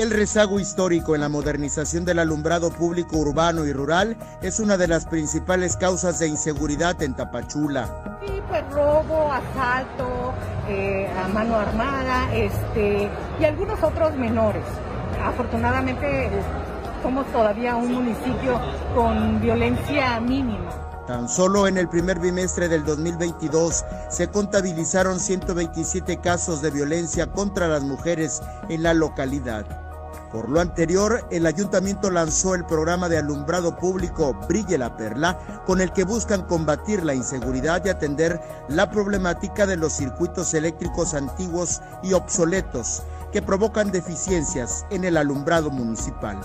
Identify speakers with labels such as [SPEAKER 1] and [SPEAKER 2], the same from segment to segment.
[SPEAKER 1] El rezago histórico en la modernización del alumbrado público urbano y rural es una de las principales causas de inseguridad en Tapachula.
[SPEAKER 2] Sí, pues robo, asalto, eh, a mano armada, este, y algunos otros menores. Afortunadamente somos todavía un municipio con violencia mínima.
[SPEAKER 1] Tan solo en el primer bimestre del 2022 se contabilizaron 127 casos de violencia contra las mujeres en la localidad. Por lo anterior, el ayuntamiento lanzó el programa de alumbrado público Brille la Perla, con el que buscan combatir la inseguridad y atender la problemática de los circuitos eléctricos antiguos y obsoletos que provocan deficiencias en el alumbrado municipal.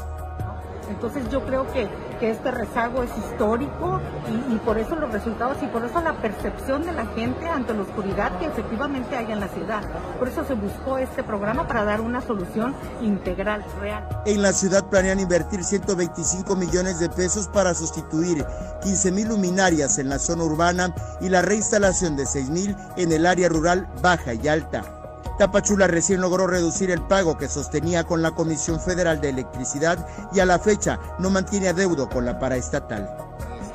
[SPEAKER 2] Entonces yo creo que, este rezago es histórico y, por eso los resultados y por eso la percepción de la gente ante la oscuridad que efectivamente hay en la ciudad. Por eso se buscó este programa para dar una solución integral, real.
[SPEAKER 1] En la ciudad planean invertir 125 millones de pesos para sustituir 15 mil luminarias en la zona urbana y la reinstalación de 6 mil en el área rural baja y alta. Tapachula recién logró reducir el pago que sostenía con la Comisión Federal de Electricidad y a la fecha no mantiene adeudo con la paraestatal.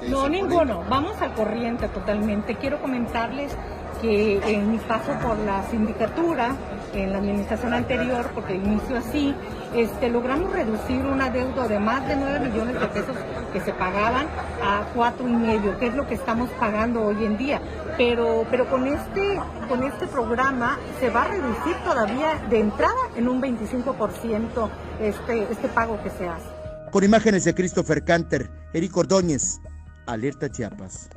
[SPEAKER 2] No, ninguno. Vamos al corriente totalmente. Quiero comentarles que en mi paso por la sindicatura, en la administración anterior, porque inició así, este, logramos reducir un adeudo de más de 9 millones de pesos que se pagaban a cuatro y medio, que es lo que estamos pagando hoy en día. Pero, pero con este, con este programa se va a reducir todavía de entrada en un 25% este, este pago que se hace.
[SPEAKER 1] Con imágenes de Christopher Canter, Eric Ordóñez, Alerta Chiapas.